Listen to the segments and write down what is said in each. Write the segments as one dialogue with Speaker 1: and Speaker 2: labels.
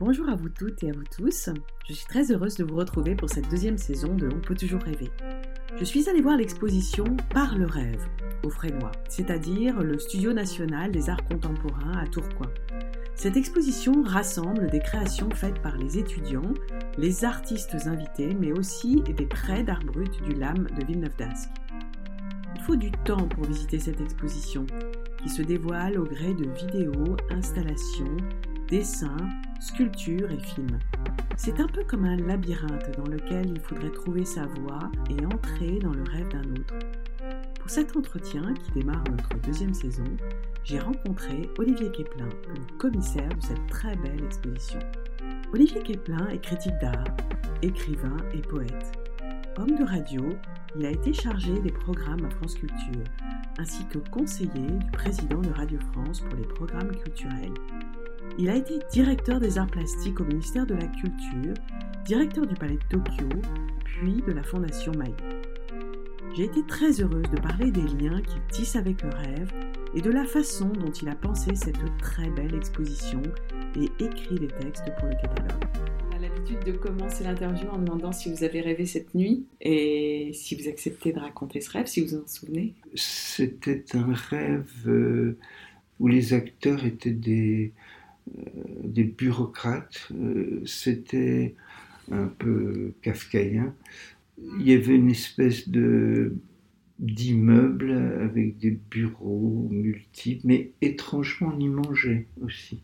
Speaker 1: Bonjour à vous toutes et à vous tous. Je suis très heureuse de vous retrouver pour cette deuxième saison de On peut toujours rêver. Je suis allée voir l'exposition Par le rêve au Frénois, c'est-à-dire le Studio national des arts contemporains à Tourcoing. Cette exposition rassemble des créations faites par les étudiants, les artistes invités, mais aussi des prêts d'art brut du LAM de Villeneuve d'Ascq. Il faut du temps pour visiter cette exposition, qui se dévoile au gré de vidéos, installations, dessins, sculptures et films. C'est un peu comme un labyrinthe dans lequel il faudrait trouver sa voie et entrer dans le rêve d'un autre. Pour cet entretien qui démarre notre deuxième saison, j'ai rencontré Olivier Keplin, le commissaire de cette très belle exposition. Olivier Keplin est critique d'art, écrivain et poète. Homme de radio, il a été chargé des programmes à France Culture, ainsi que conseiller du président de Radio France pour les programmes culturels. Il a été directeur des arts plastiques au ministère de la Culture, directeur du Palais de Tokyo, puis de la Fondation Maï. J'ai été très heureuse de parler des liens qu'il tisse avec le rêve et de la façon dont il a pensé cette très belle exposition et écrit les textes pour le catalogue. On a l'habitude de commencer l'interview en demandant si vous avez rêvé cette nuit et si vous acceptez de raconter ce rêve, si vous en souvenez.
Speaker 2: C'était un rêve euh, où les acteurs étaient des, euh, des bureaucrates. Euh, c'était un peu kafkaïen. Il y avait une espèce de d'immeuble avec des bureaux multiples, mais étrangement on y mangeait aussi.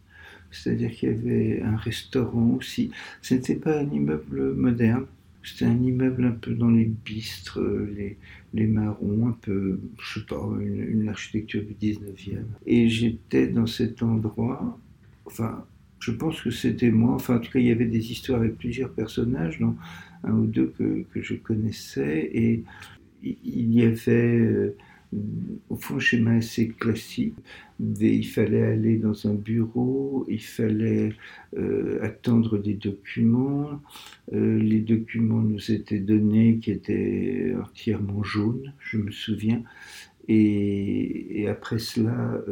Speaker 2: C'est-à-dire qu'il y avait un restaurant aussi. Ce n'était pas un immeuble moderne, c'était un immeuble un peu dans les bistres, les, les marrons, un peu, je sais une, une architecture du 19e. Et j'étais dans cet endroit enfin, je pense que c'était moi. Enfin, en tout cas, il y avait des histoires avec plusieurs personnages, dont un ou deux que, que je connaissais. Et il y avait, euh, au fond, un schéma assez classique. il fallait aller dans un bureau, il fallait euh, attendre des documents. Euh, les documents nous étaient donnés qui étaient entièrement jaunes, je me souviens. Et, et après cela,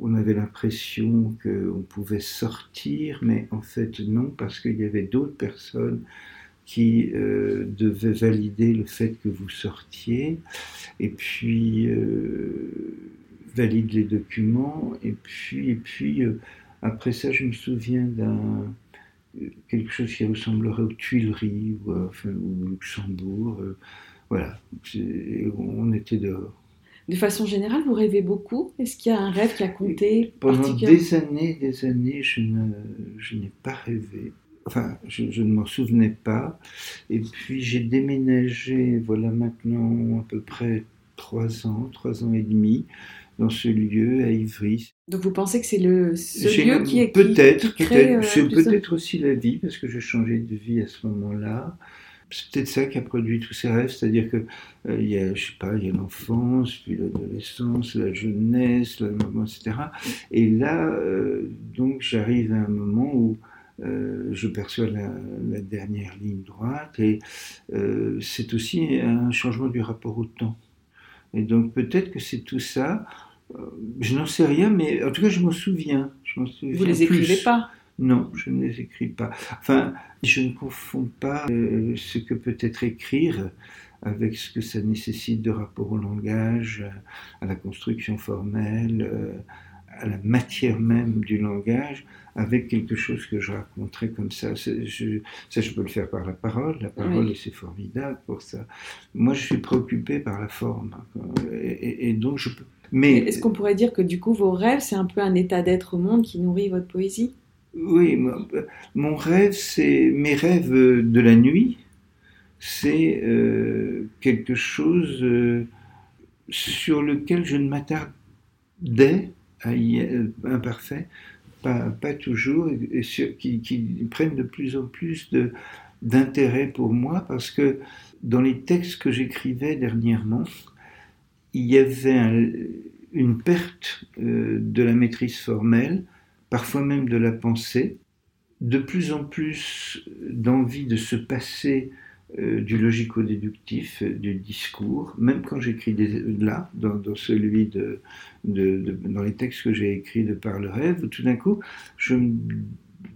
Speaker 2: on avait l'impression qu'on pouvait sortir, mais en fait non, parce qu'il y avait d'autres personnes qui euh, devaient valider le fait que vous sortiez, et puis euh, valide les documents, et puis, euh, après ça, je me souviens d'un quelque chose qui ressemblerait aux Tuileries ou, au Luxembourg. voilà, on était dehors.
Speaker 1: De façon générale, vous rêvez beaucoup Est-ce qu'il y a un rêve qui a compté
Speaker 2: Pendant des années, des années, je, n'ai pas rêvé. Enfin, je, ne m'en souvenais pas. Et puis j'ai déménagé, voilà maintenant à peu près trois ans, trois ans et demi, dans ce lieu à Ivry.
Speaker 1: Donc vous pensez que c'est le ce lieu qui est
Speaker 2: peut-être, peut-être, euh, c'est peut-être aussi la vie parce que j'ai changé de vie à ce moment-là c'est peut-être ça qui a produit tous ces rêves, c'est-à-dire que euh, il y a, je sais pas, il y a l'enfance, puis l'adolescence, la jeunesse, le moment, etc. Et là, euh, donc, j'arrive à un moment où euh, je perçois la, la, dernière ligne droite, et c'est aussi un changement du rapport au temps. Et donc, peut-être que c'est tout ça. je n'en sais rien, mais en tout cas, je m'en souviens. Je
Speaker 1: souviens. Vous les écrivez pas
Speaker 2: non, je ne les écris pas. Enfin, je ne confonds pas euh, ce que peut être écrire avec ce que ça nécessite de rapport au langage, à la construction formelle, euh, à la matière même du langage, avec quelque chose que je raconterais comme ça. Je, ça, je peux le faire par la parole. La parole, c'est formidable pour ça. Moi, je suis préoccupé par la forme. Et, et donc, je peux.
Speaker 1: Mais est-ce qu'on pourrait dire que du coup, vos rêves, c'est un peu un état d'être au monde qui nourrit votre poésie?
Speaker 2: Oui, mon rêve, c'est mes rêves de la nuit, c'est euh, quelque chose euh, sur lequel je ne m'attardais, euh, imparfait, pas, toujours, et, qui, qui, prennent de plus en plus d'intérêt pour moi, parce que dans les textes que j'écrivais dernièrement, il y avait une perte de la maîtrise formelle, parfois même de la pensée, de plus en plus d'envie de se passer euh, du logico-déductif, euh, du discours, même quand j'écris là, dans, celui de, dans les textes que j'ai écrits de par le rêve, tout d'un coup, je me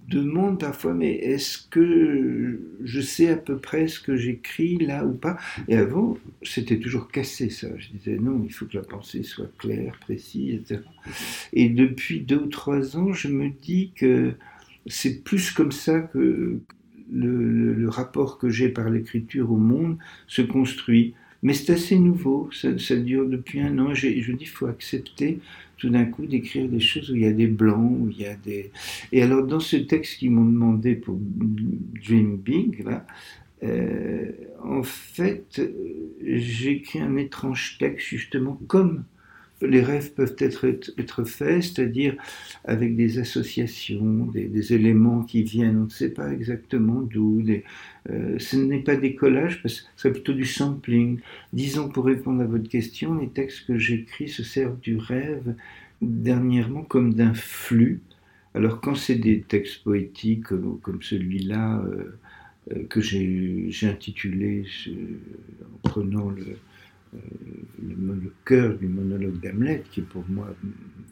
Speaker 2: demande parfois, mais est-ce que je sais à peu près ce que j'écris là ou pas? Et avant, c'était toujours cassé ça. Je disais non, il faut que la pensée soit claire, précise, etc. Et depuis deux ou trois ans, je me dis que c'est plus comme ça que le, rapport que j'ai par l'écriture au monde se construit. Mais c'est assez nouveau, ça, dure depuis un an. Je dis, il faut accepter tout d'un coup d'écrire des choses où il y a des blancs, où il y a des... Et alors dans ce texte qu'ils m'ont demandé pour Dream Big, là, euh, en fait, j'ai écrit un étrange texte justement comme les rêves peuvent être, être faits, c'est-à-dire avec des associations, des, éléments qui viennent, on ne sait pas exactement d'où. Euh, ce n'est pas des collages, parce c'est plutôt du sampling. Disons, pour répondre à votre question, les textes que j'écris se servent du rêve dernièrement comme d'un flux. Alors quand c'est des textes poétiques comme, celui-là, euh, euh, que j'ai intitulé en prenant le, le, cœur du monologue d'Hamlet, qui pour moi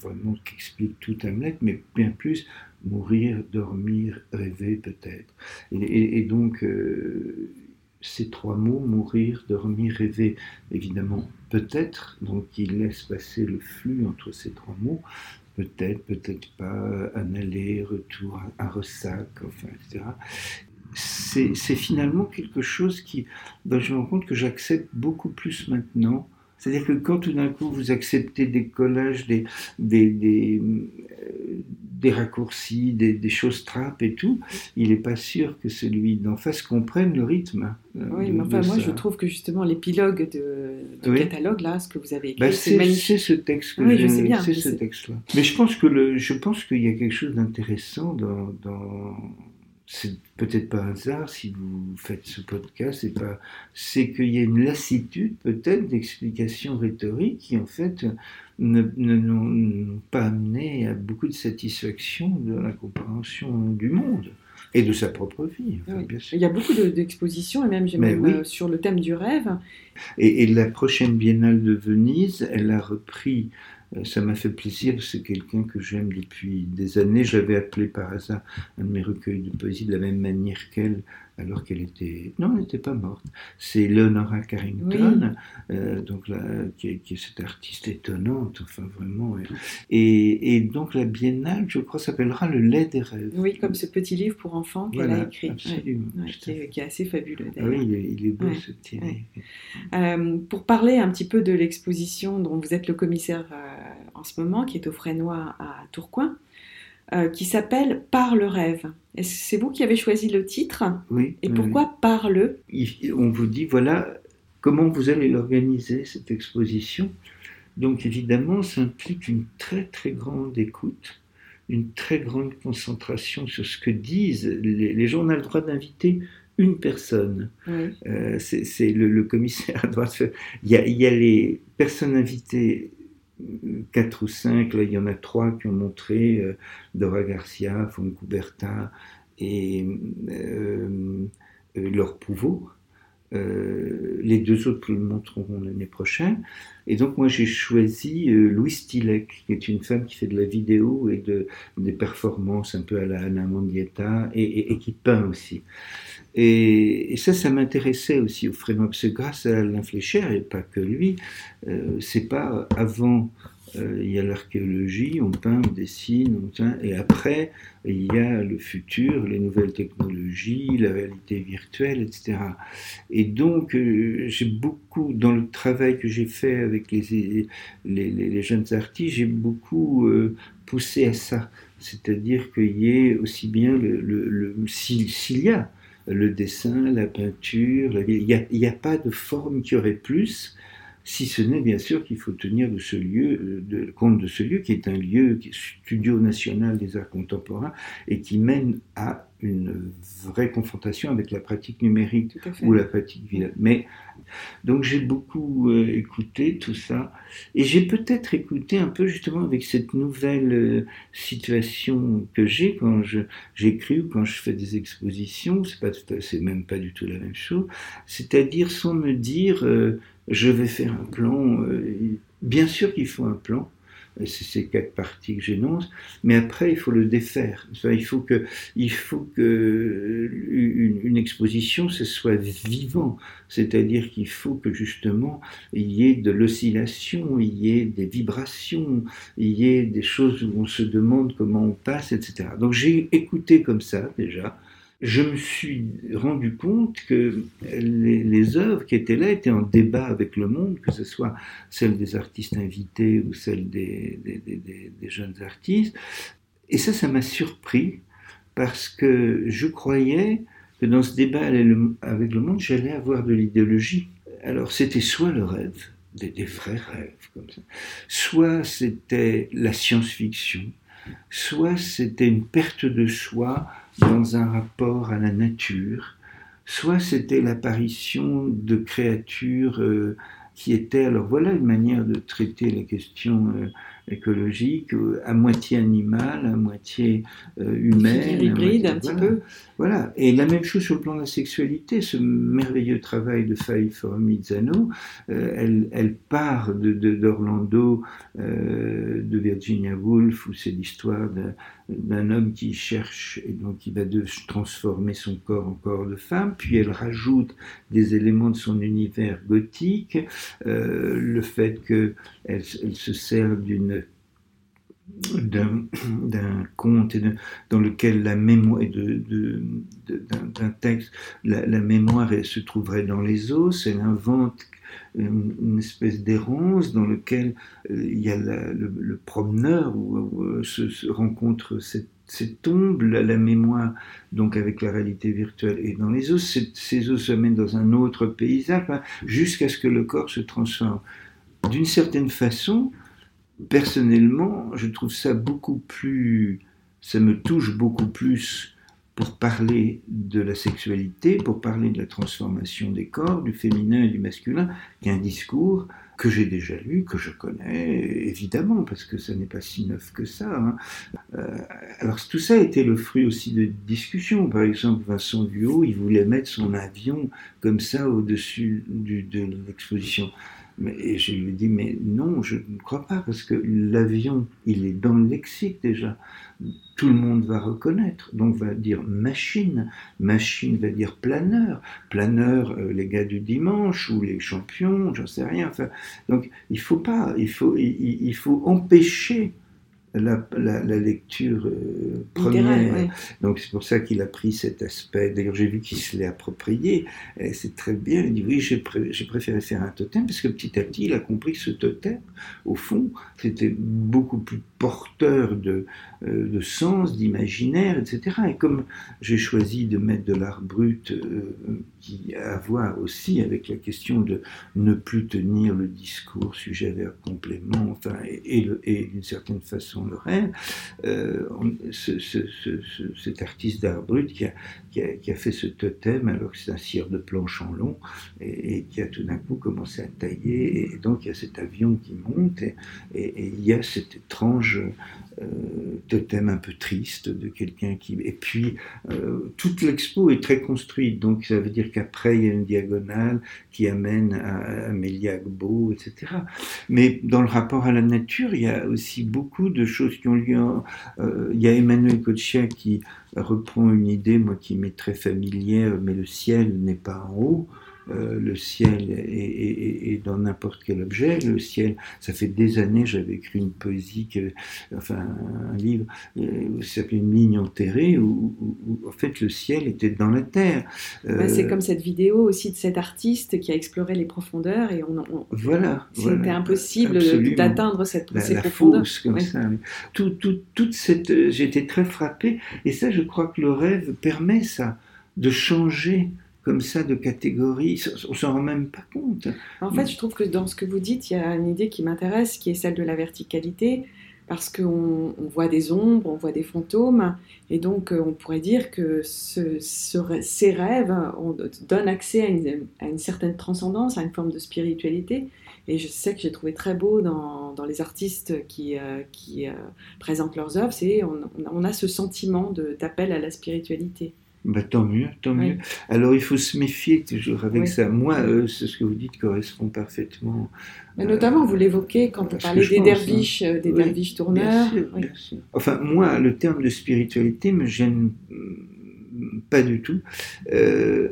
Speaker 2: vraiment explique tout Hamlet, mais bien plus mourir, dormir, rêver peut-être. Et, donc euh, ces trois mots, mourir, dormir, rêver, évidemment peut-être, donc il laisse passer le flux entre ces trois mots, peut-être, peut-être pas, un aller-retour, un ressac, enfin, etc c'est finalement quelque chose qui, ben, je me rends compte que j'accepte beaucoup plus maintenant. C'est-à-dire que quand tout d'un coup vous acceptez des collages, des, des, des, euh, raccourcis, des, choses trappes et tout, il n'est pas sûr que celui d'en face comprenne le rythme.
Speaker 1: Euh, oui, mais enfin, moi je trouve que justement l'épilogue de, catalogue, là, ce que vous avez écrit,
Speaker 2: bah, c'est magnifique. C'est ce texte que oui, je sais bien. C'est ce texte-là. Mais je pense qu'il y a quelque chose d'intéressant dans, dans c'est peut-être pas un hasard si vous faites ce podcast, c'est qu'il y a une lassitude peut-être d'explications rhétoriques qui en fait ne, n'ont pas amené à beaucoup de satisfaction de la compréhension du monde et de sa propre vie.
Speaker 1: Il y a beaucoup d'expositions, et même, même euh, sur le thème du rêve.
Speaker 2: Et, et, la prochaine biennale de Venise, elle a repris ça m'a fait plaisir, c'est quelqu'un que j'aime depuis des années. J'avais appelé par hasard un de mes recueils de poésie de la même manière qu'elle, alors qu'elle était... Non, elle n'était pas morte. C'est Leonora Carrington, euh, donc qui, est, cette artiste étonnante, enfin vraiment. Et, donc la biennale, je crois, s'appellera Le lait des rêves.
Speaker 1: Oui, comme ce petit livre pour enfants qu'elle a écrit.
Speaker 2: Absolument.
Speaker 1: qui, est, assez fabuleux
Speaker 2: ah oui, il est, beau ce petit livre.
Speaker 1: Euh, pour parler un petit peu de l'exposition dont vous êtes le commissaire en ce moment, qui est au Frénois à Tourcoing, euh, qui s'appelle Par le rêve. C'est vous qui avez choisi le titre?
Speaker 2: Oui.
Speaker 1: Et pourquoi Par le?
Speaker 2: On vous dit, voilà, comment vous allez l'organiser, cette exposition. Donc évidemment, ça implique une très très grande écoute, une très grande concentration sur ce que disent les, gens. On a le droit d'inviter une personne. Euh, c'est le, commissaire à droite. Il y, a, il y a les personnes invitées quatre ou cinq, là il y en a trois qui ont montré, euh, Dora Garcia, Foncuberta et euh, euh Laure Pouveau. Euh, les deux autres le montreront l'année prochaine. Et donc moi j'ai choisi Louise Tilek, qui est une femme qui fait de la vidéo et de, des performances un peu à la Anna Mondietta et, et qui peint aussi. Et, ça, ça m'intéressait aussi au Frénois, parce que grâce à Alain Fléchère, et pas que lui, euh, c'est pas avant, euh, il y a l'archéologie, on peint, on dessine, on peint, et après, il y a le futur, les nouvelles technologies, la réalité virtuelle, etc. Et donc, euh, j'ai beaucoup, dans le travail que j'ai fait avec les, les, jeunes artistes, j'ai beaucoup poussé à ça. C'est-à-dire qu'il y ait aussi bien le, le, le s'il y a le dessin, la peinture, il n'y a, pas de forme qui aurait plus, si ce n'est bien sûr qu'il faut tenir de ce lieu, euh, de, compte de ce lieu qui est un lieu studio national des arts contemporains et qui mène à une vraie confrontation avec la pratique numérique ou la pratique visuelle. Mais donc j'ai beaucoup euh, écouté tout ça et j'ai peut-être écouté un peu justement avec cette nouvelle euh, situation que j'ai quand j'écris ou quand je fais des expositions. C'est pas c'est même pas du tout la même chose. C'est-à-dire sans me dire euh, je vais faire un plan. bien sûr qu'il faut un plan c'est ces quatre parties que j'énonce, mais après il faut le défaire. il faut que, il faut que une, exposition ce soit vivant, c'est-à-dire qu'il faut que justement il y ait de l'oscillation, il y ait des vibrations, il y ait des choses où on se demande comment on passe, etc. Donc j'ai écouté comme ça déjà je me suis rendu compte que les, œuvres qui étaient là étaient en débat avec le monde, que ce soit celles des artistes invités ou celles des, jeunes artistes. Et ça, ça m'a surpris parce que je croyais que dans ce débat avec le monde, j'allais avoir de l'idéologie. Alors c'était soit le rêve, des, des, vrais rêves comme ça, soit c'était la science-fiction, soit c'était une perte de soi dans un rapport à la nature, soit c'était l'apparition de créatures euh, qui étaient, alors voilà une manière de traiter les questions euh, écologique, euh, à moitié animal, à moitié euh, humaine.
Speaker 1: hybride, un petit peu.
Speaker 2: Voilà. Et la même chose sur le plan de la sexualité, ce merveilleux travail de Faye Formizano, euh, elle, elle, part d'Orlando, de, de, Virginia Woolf, où c'est l'histoire d'un homme qui cherche et donc qui va de transformer son corps en corps de femme, puis elle rajoute des éléments de son univers gothique, le fait qu'elle elle se sert d'une d'un conte dans lequel la mémoire d'un texte, la, mémoire se trouverait dans les os, elle invente une, espèce d'errance dans lequel euh, il y a le, promeneur où, euh, se, rencontre cette, tombe, la, mémoire donc avec la réalité virtuelle et dans les os, ces os se mènent dans un autre paysage jusqu'à ce que le corps se transforme. D'une certaine façon, personnellement, je trouve ça beaucoup plus, ça me touche beaucoup plus pour parler de la sexualité, pour parler de la transformation des corps, du féminin et du masculin, qu'un discours que j'ai déjà lu, que je connais, évidemment, parce que ça n'est pas si neuf que ça. Hein. Euh, alors tout ça été le fruit aussi de discussions. Par exemple, Vincent Duhaut, il voulait mettre son avion comme ça au-dessus de l'exposition. Et je lui dis, mais non, je ne crois pas, parce que l'avion, il est dans le lexique déjà. Tout le monde va reconnaître. Donc, va dire machine. Machine va dire planeur. Planeur, euh, les gars du dimanche ou les champions, j'en sais rien. Enfin, donc, il faut pas, il faut, il faut empêcher la, la, lecture euh, première. Donc c'est pour ça qu'il a pris cet aspect. D'ailleurs, j'ai vu qu'il se l'est approprié. C'est très bien. Il dit oui, j'ai préféré faire un totem parce que petit à petit, il a compris que ce totem, au fond, c'était beaucoup plus porteur de, euh, de sens, d'imaginaire, etc. Et comme j'ai choisi de mettre de l'art brut euh, qui a à voir aussi avec la question de ne plus tenir le discours sujet vers complément, enfin, et, et d'une certaine façon le rêve, euh, cet artiste d'art brut qui a, fait ce totem alors que c'est un cire de planche en long et, qui a tout d'un coup commencé à tailler et donc il y a cet avion qui monte et, et il y a cette étrange euh, totem un peu triste de quelqu'un qui... Et puis, euh, toute l'expo est très construite, donc ça veut dire qu'après, il y a une diagonale qui amène à Amélia Agbo, etc. Mais dans le rapport à la nature, il y a aussi beaucoup de choses qui ont lieu. Euh, il y a Emmanuel Kochia qui reprend une idée, moi, qui m'est très familière, mais le ciel n'est pas en haut. Euh, le ciel est, dans n'importe quel objet. Le ciel, ça fait des années, j'avais écrit une poésie, enfin un livre, euh, qui s'appelait Une ligne enterrée, où, en fait le ciel était dans la terre.
Speaker 1: Bah, c'est euh, comme cette vidéo aussi de cet artiste qui a exploré les profondeurs et on,
Speaker 2: voilà,
Speaker 1: c'était impossible d'atteindre cette,
Speaker 2: la,
Speaker 1: ces
Speaker 2: la
Speaker 1: profondeurs.
Speaker 2: comme ça. Tout, tout, toute cette, j'étais très frappé et ça, je crois que le rêve permet ça, de changer comme ça de catégories, on s'en rend même pas compte.
Speaker 1: En fait, je trouve que dans ce que vous dites, il y a une idée qui m'intéresse, qui est celle de la verticalité, parce qu'on voit des ombres, on voit des fantômes, et donc euh, on pourrait dire que ce, ces rêves donnent accès à une, à une, certaine transcendance, à une forme de spiritualité. Et je sais que j'ai trouvé très beau dans, dans les artistes qui, euh, qui euh, présentent leurs œuvres, c'est on, on, a ce sentiment d'appel à la spiritualité.
Speaker 2: Bah, tant mieux, tant mieux. Alors il faut se méfier toujours avec ça. Moi, euh, ce que vous dites correspond parfaitement.
Speaker 1: Mais notamment, vous l'évoquez quand vous parlez des hein. derviches, euh, des derviches tourneurs.
Speaker 2: Enfin, moi, le terme de spiritualité me gêne pas du tout. Euh,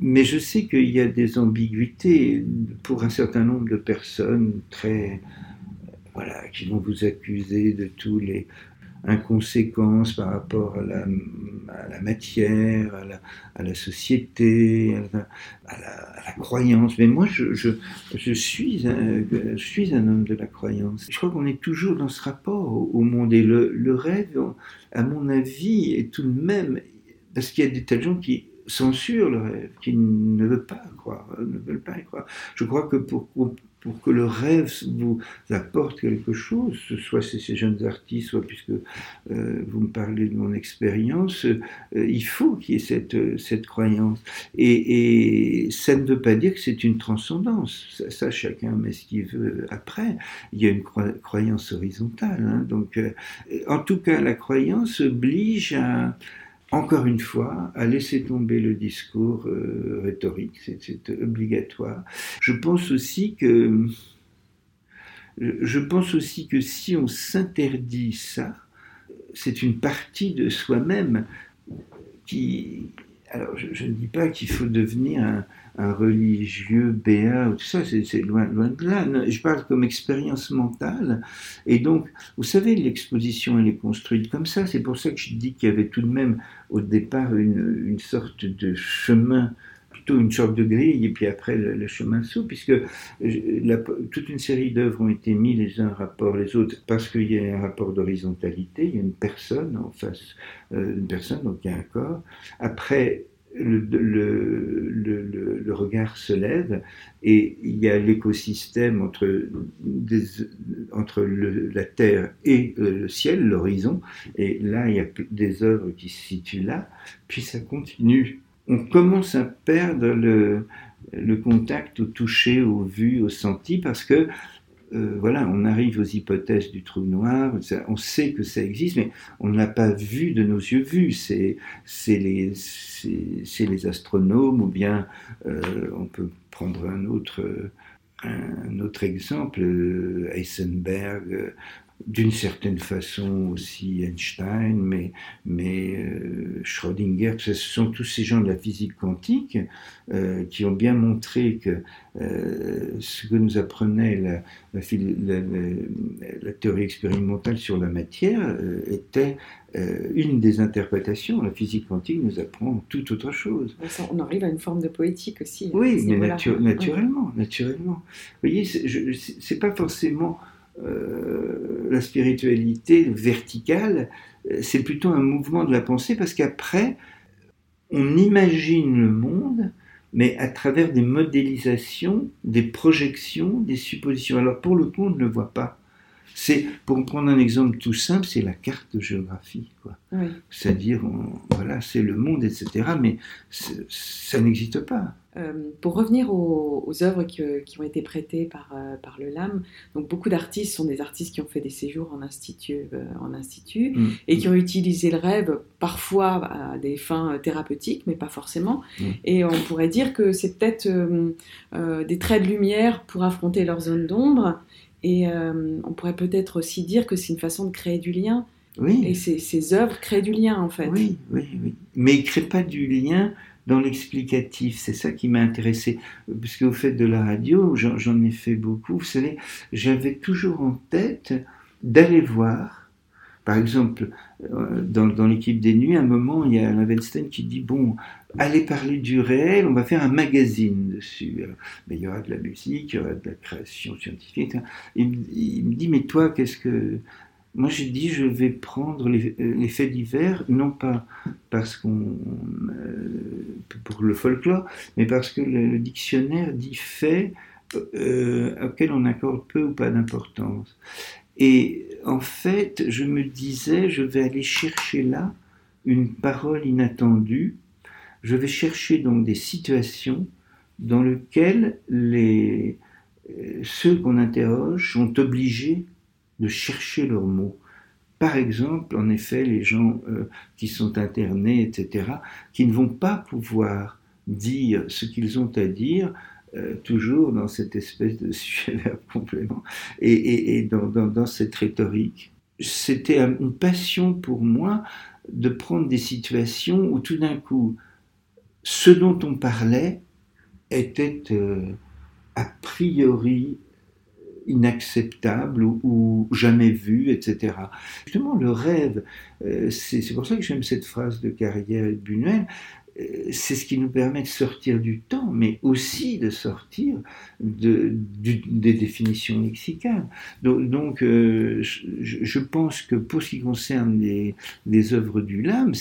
Speaker 2: mais je sais qu'il y a des ambiguïtés pour un certain nombre de personnes très voilà, qui vont vous accuser de tous les, inconséquences par rapport à la, matière, à la, société, à la, croyance. Mais moi, je, je, suis un, je suis un homme de la croyance. Je crois qu'on est toujours dans ce rapport au, monde. Et le, rêve, à mon avis, est tout de même... Parce qu'il y a des tas de gens qui censurent le rêve, qui ne veulent pas croire, ne veulent pas y croire. Je crois que pour pour que le rêve vous apporte quelque chose, soit c'est ces jeunes artistes, soit puisque euh, vous me parlez de mon expérience, euh, il faut qu'il y ait cette, croyance. Et, ça ne veut pas dire que c'est une transcendance. Ça, chacun met ce qu'il veut après. Il y a une croyance horizontale. Hein. Donc, euh, en tout cas, la croyance oblige à encore une fois, à laisser tomber le discours euh, rhétorique, c'est obligatoire. Je pense aussi que je pense aussi que si on s'interdit ça, c'est une partie de soi-même qui. Alors, je, ne dis pas qu'il faut devenir un, religieux béat ou tout ça, c'est loin, loin de là. Je parle comme expérience mentale. Et donc, vous savez, l'exposition, elle est construite comme ça. C'est pour ça que je dis qu'il y avait tout de même au départ une sorte de chemin plutôt une sorte de grille, et puis après le, chemin sous, puisque toute une série d'œuvres ont été mises les uns en rapport les autres, parce qu'il y a un rapport d'horizontalité, il y a une personne en face, euh, une personne, donc il y a un corps. Après, le, regard se lève et il y a l'écosystème entre, entre la terre et le ciel, l'horizon, et là il y a des œuvres qui se situent là, puis ça continue. On commence à perdre le, contact au toucher, au vu, au senti, parce que euh, voilà, on arrive aux hypothèses du trou noir, on sait que ça existe, mais on n'a pas vu de nos yeux vus. C'est les, les, astronomes, ou bien euh, on peut prendre un autre, un autre exemple, euh, Heisenberg, d'une certaine façon aussi Einstein, mais, mais euh, Schrödinger, ce sont tous ces gens de la physique quantique euh, qui ont bien montré que euh, ce que nous apprenait la, la, la, théorie expérimentale sur la matière était une des interprétations. La physique quantique nous apprend tout autre chose.
Speaker 1: on arrive à une forme de poétique aussi.
Speaker 2: Hein, oui, mais naturellement, naturellement. Vous voyez, c'est pas forcément euh, la spiritualité verticale, euh, c'est plutôt un mouvement de la pensée parce qu'après, on imagine le monde, mais à travers des modélisations, des projections, des suppositions. Alors pour le coup, on ne le voit pas. C'est, pour prendre un exemple tout simple, c'est la carte de géographie. Quoi. C'est-à-dire, voilà, c'est le monde, etc. Mais ça n'existe pas.
Speaker 1: Euh, pour revenir aux, œuvres qui, ont été prêtées par, euh, par le LAM, donc beaucoup d'artistes sont des artistes qui ont fait des séjours en institut, euh, en institut mm. et qui ont utilisé le rêve parfois à des fins thérapeutiques, mais pas forcément. Mm. Et on pourrait dire que c'est peut-être des traits de lumière pour affronter leur zone d'ombre. Et on pourrait peut-être aussi dire que c'est une façon de créer du lien. Oui. Et ces, ces œuvres créent du lien, en fait.
Speaker 2: Oui, oui, oui. Mais ils ne créent pas du lien dans l'explicatif. C'est ça qui m'a intéressé. Puisque vous faites de la radio, j'en ai fait beaucoup. Vous savez, j'avais toujours en tête d'aller voir. Par exemple, euh, dans, l'équipe des nuits, à un moment, il y a Alain Weinstein qui dit, bon, allez parler du réel, on va faire un magazine dessus. Il y aura de la musique, il y aura de la création scientifique. Il, me dit, mais toi, qu'est-ce que moi, j'ai dit, je vais prendre les, euh, faits divers, non pas parce qu'on euh, pour le folklore, mais parce que le, dictionnaire dit faits auxquels on accorde peu ou pas d'importance. Et en fait, je me disais, je vais aller chercher là une parole inattendue. Je vais chercher donc des situations dans lesquelles les, ceux qu'on interroge sont obligés de chercher leurs mots. par exemple, en effet, les gens euh, qui sont internés, etc., qui ne vont pas pouvoir dire ce qu'ils ont à dire, euh, toujours dans cette espèce de sujet complément et, dans, cette rhétorique. C'était une passion pour moi de prendre des situations où tout d'un coup, ce dont on parlait était euh, a priori inacceptable ou, jamais vu, etc. Justement, le rêve, euh, c'est pour ça que j'aime cette phrase de carrière de Buñuel, c'est ce qui nous permet de sortir du temps, mais aussi de sortir de, des définitions lexicales. Donc, euh, je, pense que pour ce qui concerne les, œuvres du Lame,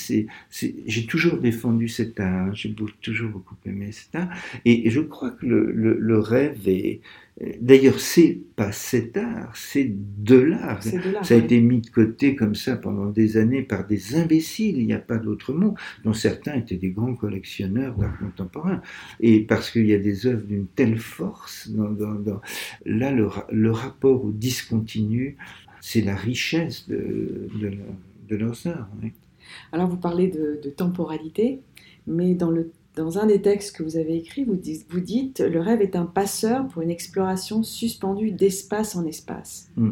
Speaker 2: j'ai toujours défendu cet art, j'ai toujours beaucoup aimé cet art, et, je crois que le rêve est, D'ailleurs, c'est pas cet art, c'est de l'art. Ça a été mis de côté comme ça pendant des années par des imbéciles, il n'y a pas d'autre mot, dont certains étaient des grands collectionneurs d'art contemporain. Et parce qu'il y a des œuvres d'une telle force, là, le, rapport au discontinu, c'est la richesse de, leurs œuvres.
Speaker 1: Alors, vous parlez de, de temporalité, mais dans le dans un des textes que vous avez écrit, vous dites, vous dites Le rêve est un passeur pour une exploration suspendue d'espace en espace. Mm.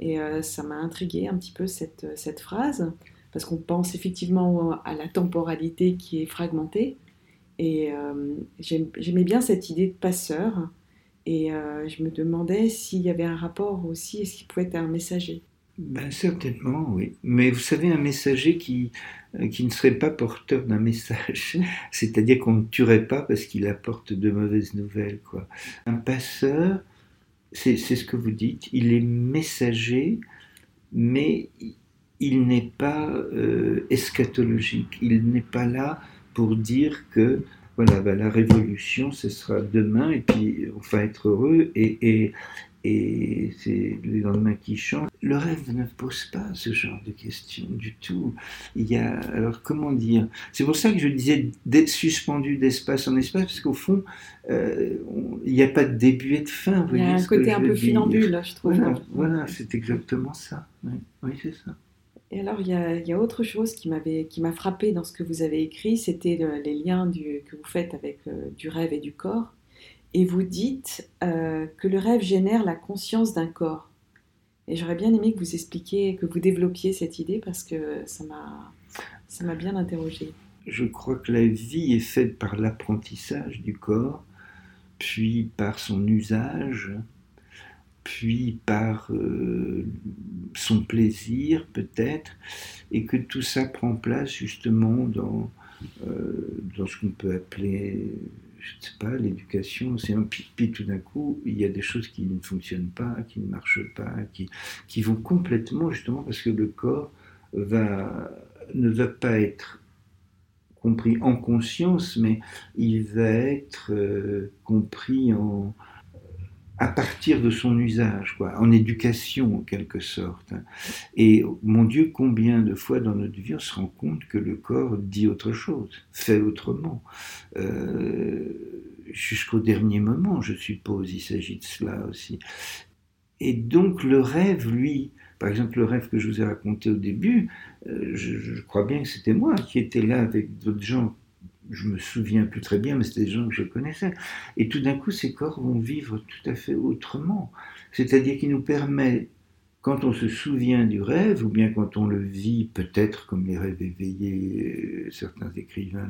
Speaker 1: Et euh, ça m'a intrigué un petit peu cette, cette phrase, parce qu'on pense effectivement à la temporalité qui est fragmentée. Et euh, j'aimais bien cette idée de passeur. Et euh, je me demandais s'il y avait un rapport aussi, est-ce qu'il pouvait être un messager
Speaker 2: ben, Certainement, oui. Mais vous savez, un messager qui, euh, qui ne serait pas porteur d'un message, c'est-à-dire qu'on ne tuerait pas parce qu'il apporte de mauvaises nouvelles. Quoi. Un passeur, c'est ce que vous dites, il est messager, mais il n'est pas euh, eschatologique, il n'est pas là pour dire que voilà, ben, la révolution, ce sera demain, et puis on va être heureux, et, et c'est le lendemain qui changent. Le rêve ne pose pas ce genre de questions du tout. Il y a, alors comment dire? C'est pour ça que je disais d'être suspendu d'espace en espace, parce qu'au fond, euh, il n'y a pas de début et de fin.
Speaker 1: il y a un côté un peu funambule, je trouve.
Speaker 2: Voilà, c'est exactement ça. Oui, c'est ça.
Speaker 1: Et alors, il y, a, il y a autre chose qui m'a frappé dans ce que vous avez écrit, c'était les liens du, que vous faites avec euh, du rêve et du corps et vous dites euh, que le rêve génère la conscience d'un corps. Et j'aurais bien aimé que vous expliquiez, que vous développiez cette idée parce que ça m'a, bien interrogé.
Speaker 2: Je crois que la vie est faite par l'apprentissage du corps, puis par son usage, puis par euh, son plaisir peut-être, et que tout ça prend place justement dans, euh, dans ce qu'on peut appeler je ne sais pas, l'éducation, c'est un pipi tout d'un coup, il y a des choses qui ne fonctionnent pas, qui ne marchent pas, qui, qui vont complètement, justement, parce que le corps ne va pas être compris en conscience, mais il va être euh, compris en, à partir de son usage, quoi, en éducation en quelque sorte. Et mon Dieu, combien de fois dans notre vie on se rend compte que le corps dit autre chose, fait autrement. Euh, jusqu'au dernier moment, je suppose, il s'agit de cela aussi. Et donc le rêve, lui, par exemple le rêve que je vous ai raconté au début, euh, je, je crois bien que c'était moi qui étais là avec d'autres gens je me souviens plus très bien, mais c'était des gens que je connaissais. Et tout d'un coup, ces corps vont vivre tout à fait autrement. C'est-à-dire qu'ils nous permettent, quand on se souvient du rêve, ou bien quand on le vit, peut-être comme les rêves éveillés, euh, certains écrivains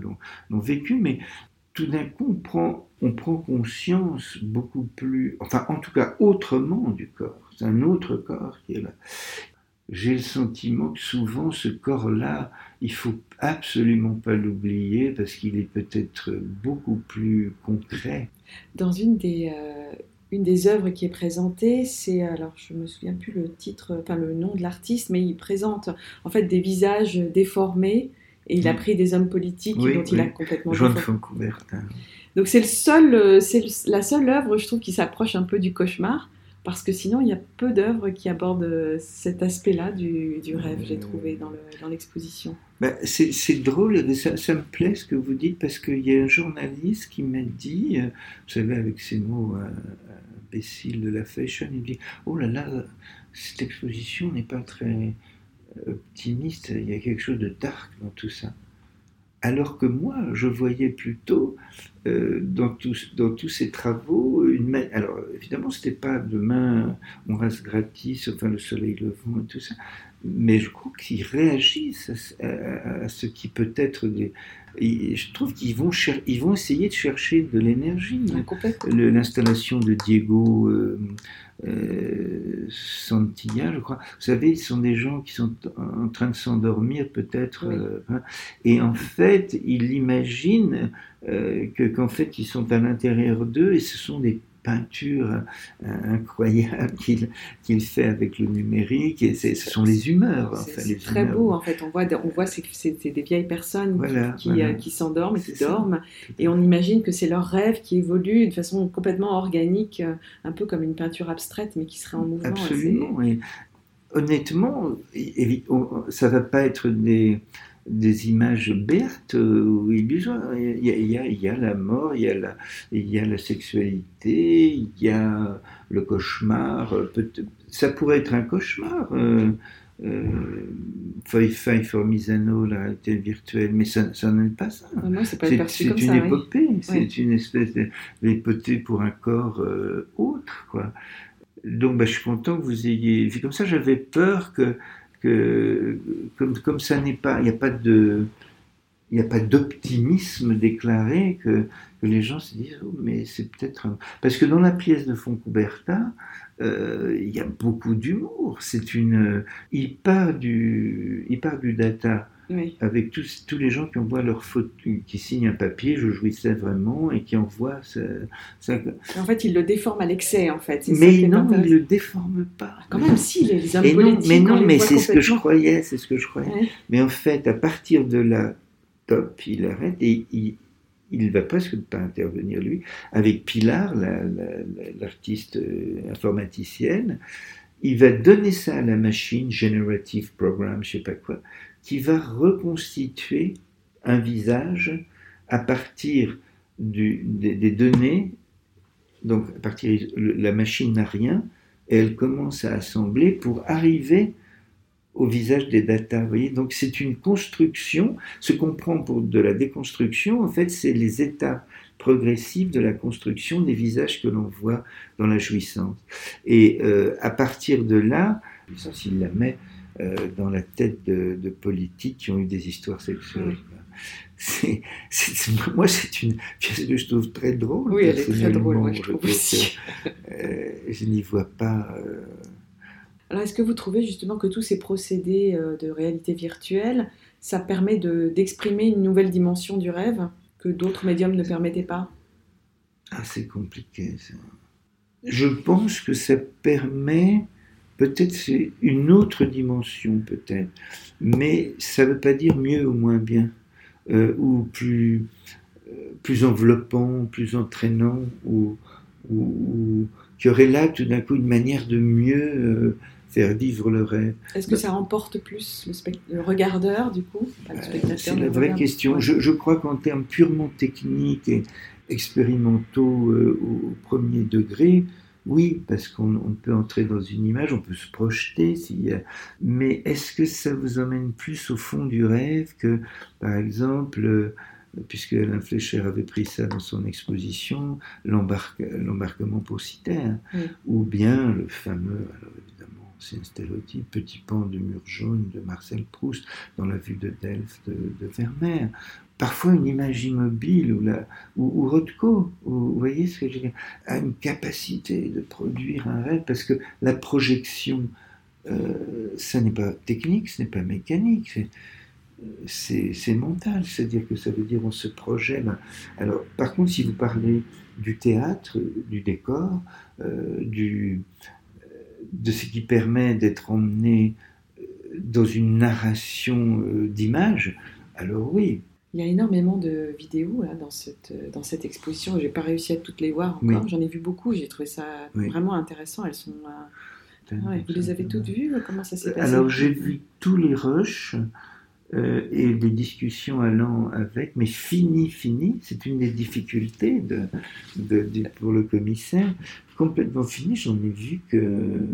Speaker 2: l'ont vécu, mais tout d'un coup, on prend, on prend conscience beaucoup plus, enfin en tout cas autrement du corps. C'est un autre corps qui est là j'ai le sentiment que souvent ce corps-là, il faut absolument pas l'oublier parce qu'il est peut-être beaucoup plus concret.
Speaker 1: Dans une des, euh, une des œuvres qui est présentée, c'est, alors je me souviens plus le titre, enfin le nom de l'artiste, mais il présente en fait des visages déformés et il a pris des hommes politiques dont il a complètement
Speaker 2: Joan Couvertin.
Speaker 1: Donc c'est le seul, euh, c'est la seule œuvre, je trouve, qui s'approche un peu du cauchemar parce que sinon il y a peu d'œuvres qui abordent euh, cet aspect-là du, rêve, j'ai trouvé dans l'exposition.
Speaker 2: Bah, c'est drôle, ça, ça, me plaît ce que vous dites, parce qu'il y a un journaliste qui m'a dit, euh, vous savez, avec ces mots euh, imbéciles de la fashion, il dit Oh là là, cette exposition n'est pas très optimiste, il y a quelque chose de dark dans tout ça. Alors que moi, je voyais plutôt euh, dans, tous, dans tous ces travaux une Alors évidemment, ce n'était pas demain on reste gratis, enfin le soleil levant et tout ça, mais je crois qu'ils réagissent à, ce qui peut être des. je trouve qu'ils vont, ils vont essayer de chercher de l'énergie. L'installation de Diego euh, euh, Santilla, je crois. Vous savez, ce sont des gens qui sont en train de s'endormir peut-être. Euh, hein. et en fait, ils imaginent que qu'en fait, ils sont à l'intérieur d'eux et ce sont des peinture euh, incroyable qu'il fait avec le numérique. Et ce sont les humeurs.
Speaker 1: C'est très beau, en fait. On voit, on voit que c'est des vieilles personnes qui, euh, qui, s'endorment et qui dorment. Et on imagine que c'est leur rêve qui évolue de façon complètement organique, euh, un peu comme une peinture abstraite, mais qui serait en mouvement.
Speaker 2: Absolument. honnêtement, ça va pas être des des images béates ou illusoires. Il y, a, il, y a, la mort, il y a la, il y a la sexualité, il y a le cauchemar. Ça pourrait être un cauchemar. Euh, euh, Five for Misano, la réalité virtuelle, mais ça, ça n'est pas ça. c'est une épopée, c'est une espèce d'épopée pour un corps euh, autre. Quoi. Donc bah, je suis content que vous ayez vu comme ça. J'avais peur que comme, ça n'est pas, il n'y a pas d'optimisme déclaré que, les gens se disent oh, mais c'est peut-être parce que dans la pièce de Foncouberta euh, il y a beaucoup d'humour c'est une il part du il part du data avec tous, tous les gens qui envoient leur photo, qui signent un papier, je jouissais vraiment, et qui envoient ça.
Speaker 1: En fait, ils le déforment à l'excès, en fait.
Speaker 2: Mais non, ils ne le déforment pas.
Speaker 1: Quand même, si, les hommes
Speaker 2: mais non, mais c'est ce que je croyais, c'est ce que je croyais. Mais en fait, à partir de là, top, il arrête et il, il va presque pas intervenir lui, avec Pilar, l'artiste euh, informaticienne, il va donner ça à la machine, Generative Program, je sais pas quoi, qui va reconstituer un visage à partir des, données. Donc, à partir la machine n'a rien et elle commence à assembler pour arriver au visage des data. Vous voyez Donc, c'est une construction. Ce qu'on prend pour de la déconstruction, en fait, c'est les étapes progressives de la construction des visages que l'on voit dans la jouissance. Et euh, à partir de là, s'il la met euh, dans la tête de, politiques qui ont eu des histoires sexuelles. C'est, moi, c'est une pièce que je trouve très drôle.
Speaker 1: Oui, elle est très drôle, moi, je trouve aussi.
Speaker 2: Euh, je n'y vois pas. Euh,
Speaker 1: Alors, est-ce que vous trouvez justement que tous ces procédés de réalité virtuelle, ça permet de, d'exprimer une nouvelle dimension du rêve que d'autres médiums ne permettaient pas?
Speaker 2: Ah, c'est compliqué, ça. Je pense que ça permet Peut-être c'est une autre dimension, peut-être. Mais ça ne veut pas dire mieux ou moins bien, euh, ou plus, euh, plus enveloppant, plus entraînant, ou, ou, qui aurait là tout d'un coup une manière de mieux euh, faire vivre le rêve.
Speaker 1: Est-ce que ça remporte plus le, regardeur, du coup,
Speaker 2: C'est la vraie question. Je, je, crois qu'en termes purement techniques et expérimentaux au premier degré, oui, parce qu'on peut entrer dans une image, on peut se projeter, mais est-ce que ça vous emmène plus au fond du rêve que, par exemple, euh, puisque Alain Fleischer avait pris ça dans son exposition, l'embarquement pour citer, ou bien le fameux, alors c'est un Petit pan de mur jaune de Marcel Proust dans la vue de Delphes de, Vermeer, parfois une image immobile ou, la, ou, Rothko, vous voyez ce que je veux dire, a une capacité de produire un rêve parce que la projection, euh, ça n'est pas technique, ce n'est pas mécanique, c'est mental, c'est-à-dire que ça veut dire on se projette. Alors, par contre, si vous parlez du théâtre, du décor, euh, du, de ce qui permet d'être emmené euh, dans une narration euh, d'images, alors oui,
Speaker 1: il y a énormément de vidéos dans, cette, dans cette exposition. J'ai pas réussi à toutes les voir encore. J'en ai vu beaucoup. J'ai trouvé ça vraiment intéressant. Elles sont. Euh, vous les avez toutes vues Comment ça s'est passé?
Speaker 2: Alors j'ai vu tous les rushs euh, et des discussions allant avec, mais fini, fini. C'est une des difficultés pour le commissaire. Complètement fini. J'en ai vu que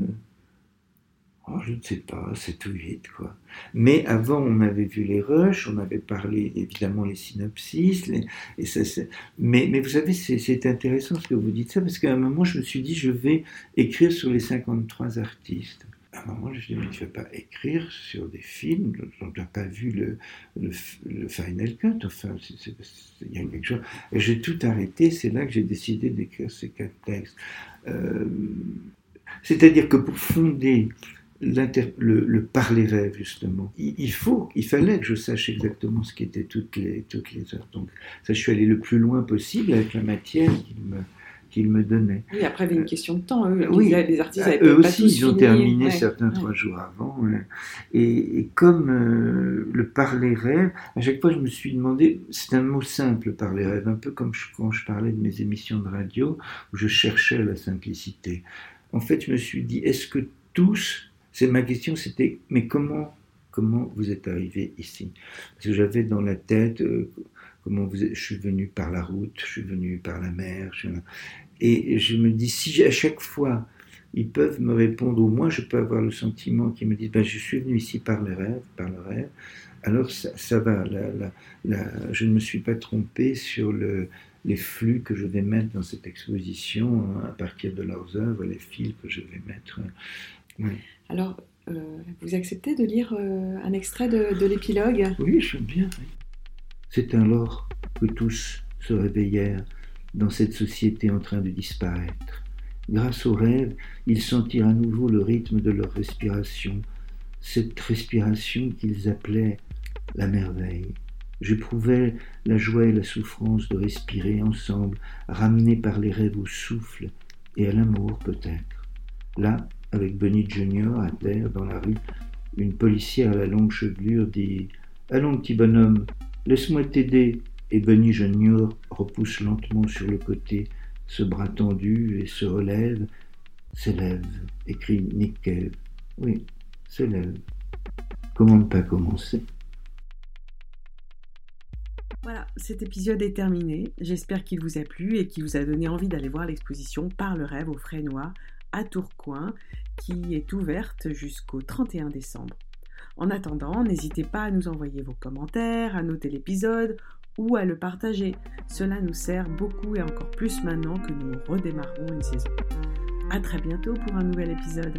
Speaker 2: Oh, je ne sais pas, c'est tout vite, quoi. Mais avant, on avait vu les rushs, on avait parlé évidemment les synopsis, mais, mais vous savez, c'est intéressant ce que vous dites ça, parce qu'à un moment, je me suis dit, je vais écrire sur les 53 artistes. À un moment, je me suis dit, mais tu ne vas pas écrire sur des films dont tu n'as pas vu le, Final Cut, enfin, il y a quelque chose. Et j'ai tout arrêté, c'est là que j'ai décidé d'écrire ces quatre textes. Euh, c'est-à-dire que pour fonder le, le parler rêve justement. Il, faut, il fallait que je sache exactement ce qu'étaient toutes les, toutes les heures. Donc ça, je suis allé le plus loin possible avec la matière qu'il me, qu'il me donnait.
Speaker 1: Oui, après, il y avait une question de temps. Eux, oui, les artistes
Speaker 2: avaient eux aussi, ils ont terminé certains trois jours avant. Et, comme euh, le parler rêve, à chaque fois, je me suis demandé, c'est un mot simple, parler rêve, un peu comme quand je parlais de mes émissions de radio, où je cherchais la simplicité. En fait, je me suis dit, est-ce que tous c'est ma question, c'était mais comment comment vous êtes arrivé ici? Parce que j'avais dans la tête euh, comment vous je suis venu par la route, je suis venu par la mer, et je me dis si à chaque fois ils peuvent me répondre, ou moi je peux avoir le sentiment qu'ils me disent ben, je suis venu ici par le rêve, par le rêve, alors ça, va, je ne me suis pas trompé sur le, les flux que je vais mettre dans cette exposition hein, à partir de leurs œuvres, les fils que je vais mettre.
Speaker 1: Alors, euh, vous acceptez de lire euh, un extrait de, l'épilogue?
Speaker 2: Oui, je veux bien. C'est alors que tous se réveillèrent dans cette société en train de disparaître. Grâce au rêve, ils sentirent à nouveau le rythme de leur respiration, cette respiration qu'ils appelaient la merveille. J'éprouvais la joie et la souffrance de respirer ensemble, ramenés par les rêves au souffle et à l'amour peut-être. Là, avec Bunny Junior à terre dans la rue, une policière à la longue chevelure dit Allons, petit bonhomme, laisse-moi t'aider. Et Bunny Junior repousse lentement sur le côté ce bras tendu et se relève, s'élève, écrit Nick Cave. Oui, s'élève. Comment ne pas commencer?
Speaker 1: Voilà, cet épisode est terminé. J'espère qu'il vous a plu et qu'il vous a donné envie d'aller voir l'exposition Par le rêve au Frénois à Tourcoing qui est ouverte jusqu'au 31 décembre. En attendant, n'hésitez pas à nous envoyer vos commentaires, à noter l'épisode ou à le partager. Cela nous sert beaucoup et encore plus maintenant que nous redémarrons une saison. A très bientôt pour un nouvel épisode.